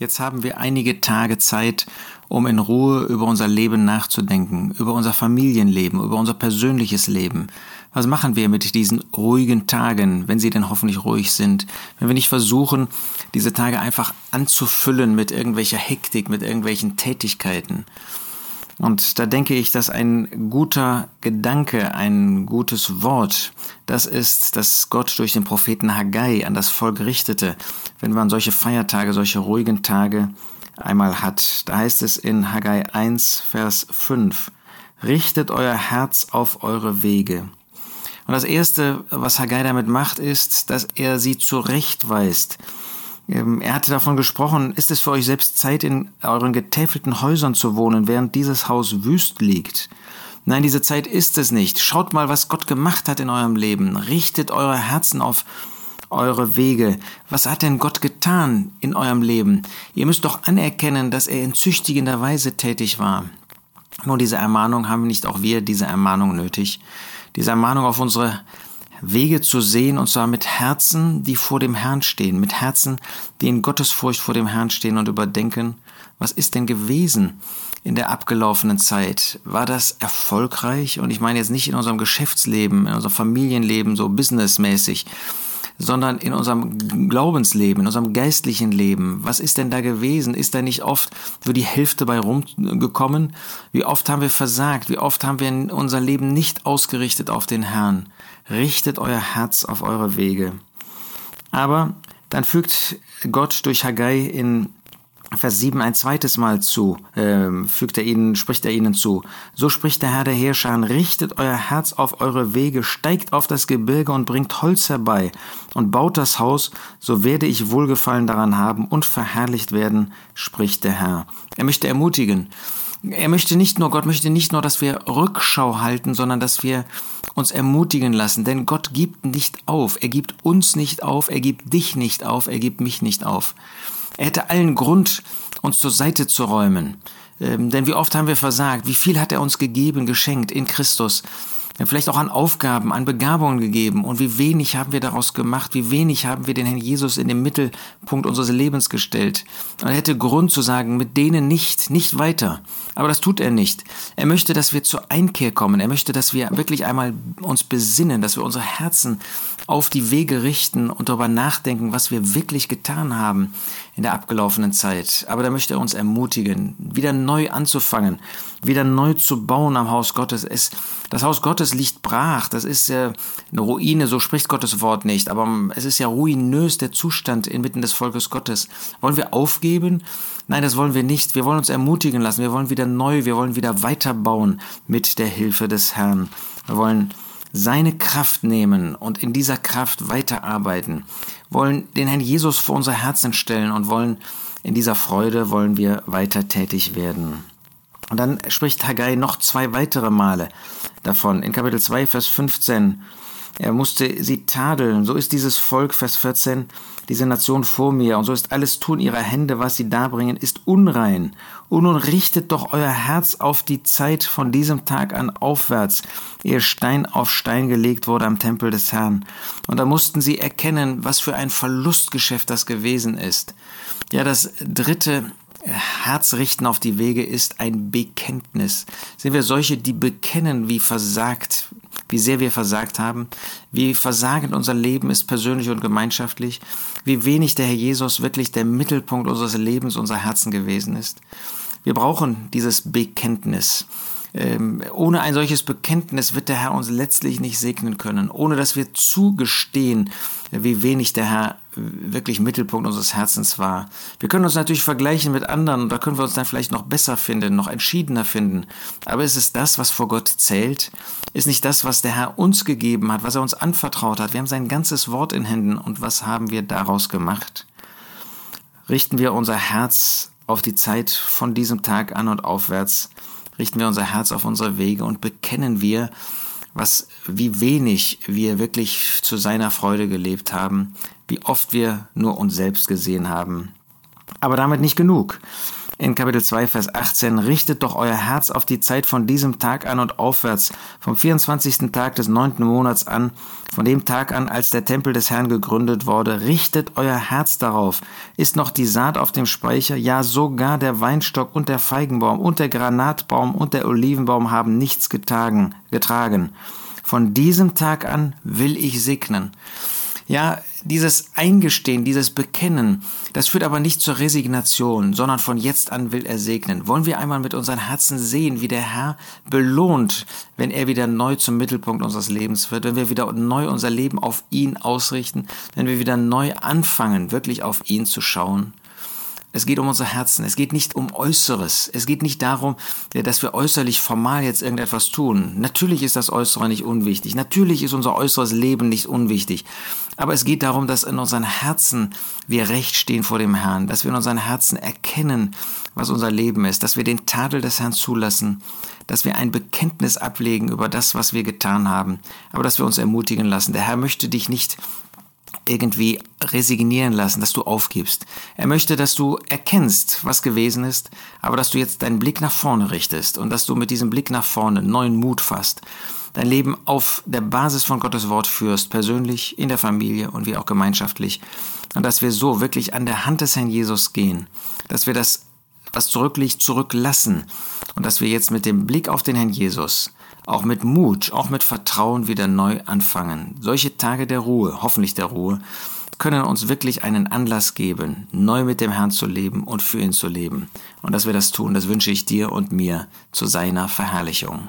Jetzt haben wir einige Tage Zeit, um in Ruhe über unser Leben nachzudenken, über unser Familienleben, über unser persönliches Leben. Was machen wir mit diesen ruhigen Tagen, wenn sie denn hoffentlich ruhig sind? Wenn wir nicht versuchen, diese Tage einfach anzufüllen mit irgendwelcher Hektik, mit irgendwelchen Tätigkeiten. Und da denke ich, dass ein guter Gedanke, ein gutes Wort, das ist, dass Gott durch den Propheten Haggai an das Volk richtete, wenn man solche Feiertage, solche ruhigen Tage einmal hat. Da heißt es in Haggai 1, Vers 5, Richtet euer Herz auf eure Wege. Und das Erste, was Haggai damit macht, ist, dass er sie zurechtweist. Ähm, er hatte davon gesprochen, ist es für euch selbst Zeit, in euren getäfelten Häusern zu wohnen, während dieses Haus wüst liegt? Nein, diese Zeit ist es nicht. Schaut mal, was Gott gemacht hat in eurem Leben. Richtet eure Herzen auf eure Wege. Was hat denn Gott getan in eurem Leben? Ihr müsst doch anerkennen, dass er in züchtigender Weise tätig war. Nun, diese Ermahnung haben nicht auch wir diese Ermahnung nötig. Diese Ermahnung auf unsere Wege zu sehen, und zwar mit Herzen, die vor dem Herrn stehen, mit Herzen, die in Gottesfurcht vor dem Herrn stehen und überdenken, was ist denn gewesen in der abgelaufenen Zeit? War das erfolgreich? Und ich meine jetzt nicht in unserem Geschäftsleben, in unserem Familienleben, so businessmäßig, sondern in unserem Glaubensleben, in unserem geistlichen Leben. Was ist denn da gewesen? Ist da nicht oft nur die Hälfte bei rumgekommen? Wie oft haben wir versagt? Wie oft haben wir unser Leben nicht ausgerichtet auf den Herrn? Richtet euer Herz auf eure Wege. Aber dann fügt Gott durch Haggai in Vers 7 ein zweites Mal zu, äh, fügt er ihnen, spricht er ihnen zu. So spricht der Herr der Heerscharen, richtet euer Herz auf eure Wege, steigt auf das Gebirge und bringt Holz herbei und baut das Haus, so werde ich Wohlgefallen daran haben und verherrlicht werden, spricht der Herr. Er möchte ermutigen. Er möchte nicht nur, Gott möchte nicht nur, dass wir Rückschau halten, sondern dass wir uns ermutigen lassen, denn Gott gibt nicht auf. Er gibt uns nicht auf, er gibt dich nicht auf, er gibt mich nicht auf. Er hätte allen Grund, uns zur Seite zu räumen. Ähm, denn wie oft haben wir versagt? Wie viel hat er uns gegeben, geschenkt in Christus? Vielleicht auch an Aufgaben, an Begabungen gegeben und wie wenig haben wir daraus gemacht, wie wenig haben wir den Herrn Jesus in den Mittelpunkt unseres Lebens gestellt. Und er hätte Grund zu sagen, mit denen nicht, nicht weiter. Aber das tut er nicht. Er möchte, dass wir zur Einkehr kommen. Er möchte, dass wir wirklich einmal uns besinnen, dass wir unsere Herzen auf die Wege richten und darüber nachdenken, was wir wirklich getan haben in der abgelaufenen Zeit. Aber da möchte er uns ermutigen, wieder neu anzufangen, wieder neu zu bauen am Haus Gottes. Es, das Haus Gottes liegt brach, das ist ja eine Ruine, so spricht Gottes Wort nicht, aber es ist ja ruinös der Zustand inmitten des Volkes Gottes. Wollen wir aufgeben? Nein, das wollen wir nicht. Wir wollen uns ermutigen lassen. Wir wollen wieder neu, wir wollen wieder weiterbauen mit der Hilfe des Herrn. Wir wollen seine Kraft nehmen und in dieser Kraft weiterarbeiten, wollen den Herrn Jesus vor unser Herzen stellen und wollen in dieser Freude wollen wir weiter tätig werden. Und dann spricht Haggai noch zwei weitere Male davon. In Kapitel 2, Vers 15 er musste sie tadeln. So ist dieses Volk, Vers 14, diese Nation vor mir. Und so ist alles Tun ihrer Hände, was sie darbringen, ist unrein. Und nun richtet doch euer Herz auf die Zeit von diesem Tag an aufwärts, ehe Stein auf Stein gelegt wurde am Tempel des Herrn. Und da mussten sie erkennen, was für ein Verlustgeschäft das gewesen ist. Ja, das dritte Herzrichten auf die Wege ist ein Bekenntnis. Sind wir solche, die bekennen, wie versagt wie sehr wir versagt haben, wie versagend unser Leben ist persönlich und gemeinschaftlich, wie wenig der Herr Jesus wirklich der Mittelpunkt unseres Lebens, unserer Herzen gewesen ist. Wir brauchen dieses Bekenntnis. Ähm, ohne ein solches Bekenntnis wird der Herr uns letztlich nicht segnen können, ohne dass wir zugestehen, wie wenig der Herr wirklich Mittelpunkt unseres Herzens war. Wir können uns natürlich vergleichen mit anderen da können wir uns dann vielleicht noch besser finden, noch entschiedener finden. Aber ist es das, was vor Gott zählt? Ist nicht das, was der Herr uns gegeben hat, was er uns anvertraut hat? Wir haben sein ganzes Wort in Händen und was haben wir daraus gemacht? Richten wir unser Herz auf die Zeit von diesem Tag an und aufwärts richten wir unser Herz auf unsere Wege und bekennen wir, was, wie wenig wir wirklich zu seiner Freude gelebt haben, wie oft wir nur uns selbst gesehen haben. Aber damit nicht genug. In Kapitel 2, Vers 18, richtet doch euer Herz auf die Zeit von diesem Tag an und aufwärts, vom 24. Tag des neunten Monats an, von dem Tag an, als der Tempel des Herrn gegründet wurde, richtet euer Herz darauf. Ist noch die Saat auf dem Speicher? Ja, sogar der Weinstock und der Feigenbaum und der Granatbaum und der Olivenbaum haben nichts getagen, getragen. Von diesem Tag an will ich segnen. Ja, dieses Eingestehen, dieses Bekennen, das führt aber nicht zur Resignation, sondern von jetzt an will er segnen. Wollen wir einmal mit unseren Herzen sehen, wie der Herr belohnt, wenn er wieder neu zum Mittelpunkt unseres Lebens wird, wenn wir wieder neu unser Leben auf ihn ausrichten, wenn wir wieder neu anfangen, wirklich auf ihn zu schauen. Es geht um unser Herzen. Es geht nicht um Äußeres. Es geht nicht darum, dass wir äußerlich formal jetzt irgendetwas tun. Natürlich ist das Äußere nicht unwichtig. Natürlich ist unser äußeres Leben nicht unwichtig. Aber es geht darum, dass in unseren Herzen wir recht stehen vor dem Herrn, dass wir in unseren Herzen erkennen, was unser Leben ist, dass wir den Tadel des Herrn zulassen, dass wir ein Bekenntnis ablegen über das, was wir getan haben, aber dass wir uns ermutigen lassen. Der Herr möchte dich nicht irgendwie resignieren lassen, dass du aufgibst. Er möchte, dass du erkennst, was gewesen ist, aber dass du jetzt deinen Blick nach vorne richtest und dass du mit diesem Blick nach vorne neuen Mut fasst. Dein Leben auf der Basis von Gottes Wort führst, persönlich, in der Familie und wie auch gemeinschaftlich. Und dass wir so wirklich an der Hand des Herrn Jesus gehen, dass wir das, was zurückliegt, zurücklassen und dass wir jetzt mit dem Blick auf den Herrn Jesus auch mit Mut, auch mit Vertrauen wieder neu anfangen. Solche Tage der Ruhe, hoffentlich der Ruhe, können uns wirklich einen Anlass geben, neu mit dem Herrn zu leben und für ihn zu leben. Und dass wir das tun, das wünsche ich dir und mir zu seiner Verherrlichung.